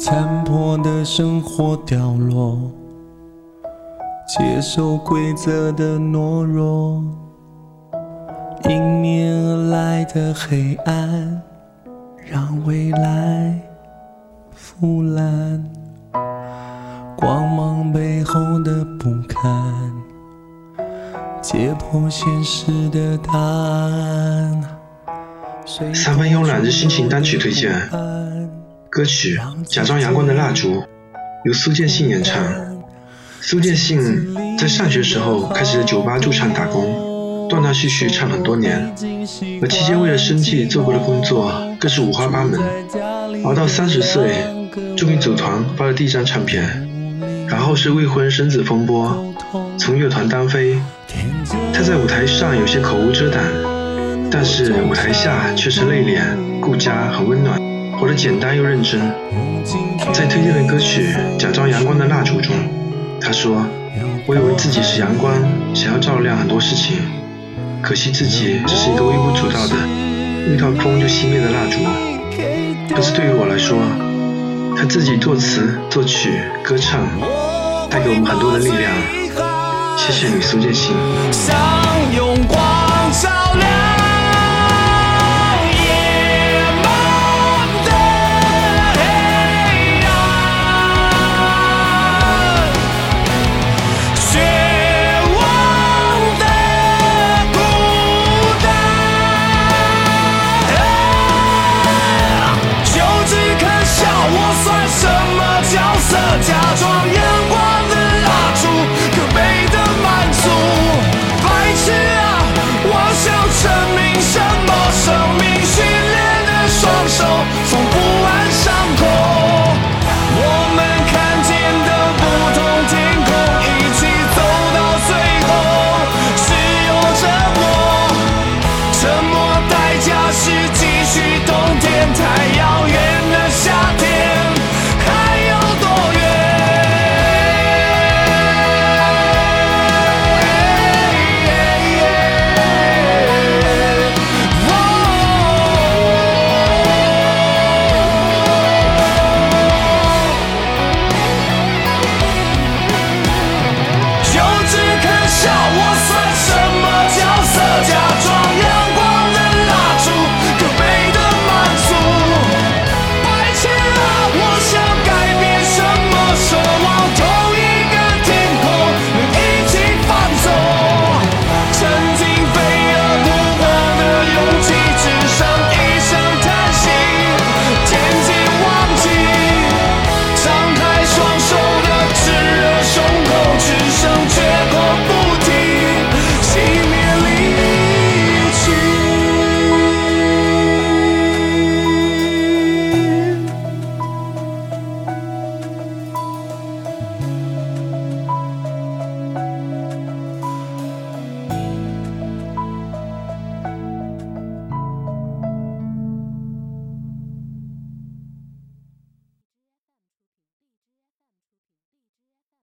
残破的生活掉落，接受规则的懦弱，迎面而来的黑暗，让未来腐烂，光芒背后的不堪，解破现实的答案。三分慵懒之心情单曲推荐，歌曲《假装阳光的蜡烛》由苏建信演唱。苏建信在上学时候开始在酒吧驻唱打工，断断续续唱很多年，而期间为了生计做过的工作更是五花八门。熬到三十岁，终于组团发了第一张唱片，然后是未婚生子风波，从乐团单飞。他在舞台上有些口无遮挡。但是舞台下却是内敛、顾家和温暖，活得简单又认真。在推荐的歌曲《假装阳光的蜡烛》中，他说：“我以为自己是阳光，想要照亮很多事情，可惜自己只是一个微不足道的，遇到风就熄灭的蜡烛。可是对于我来说，他自己作词、作曲、歌唱，带给我们很多的力量。谢谢你，苏建新。”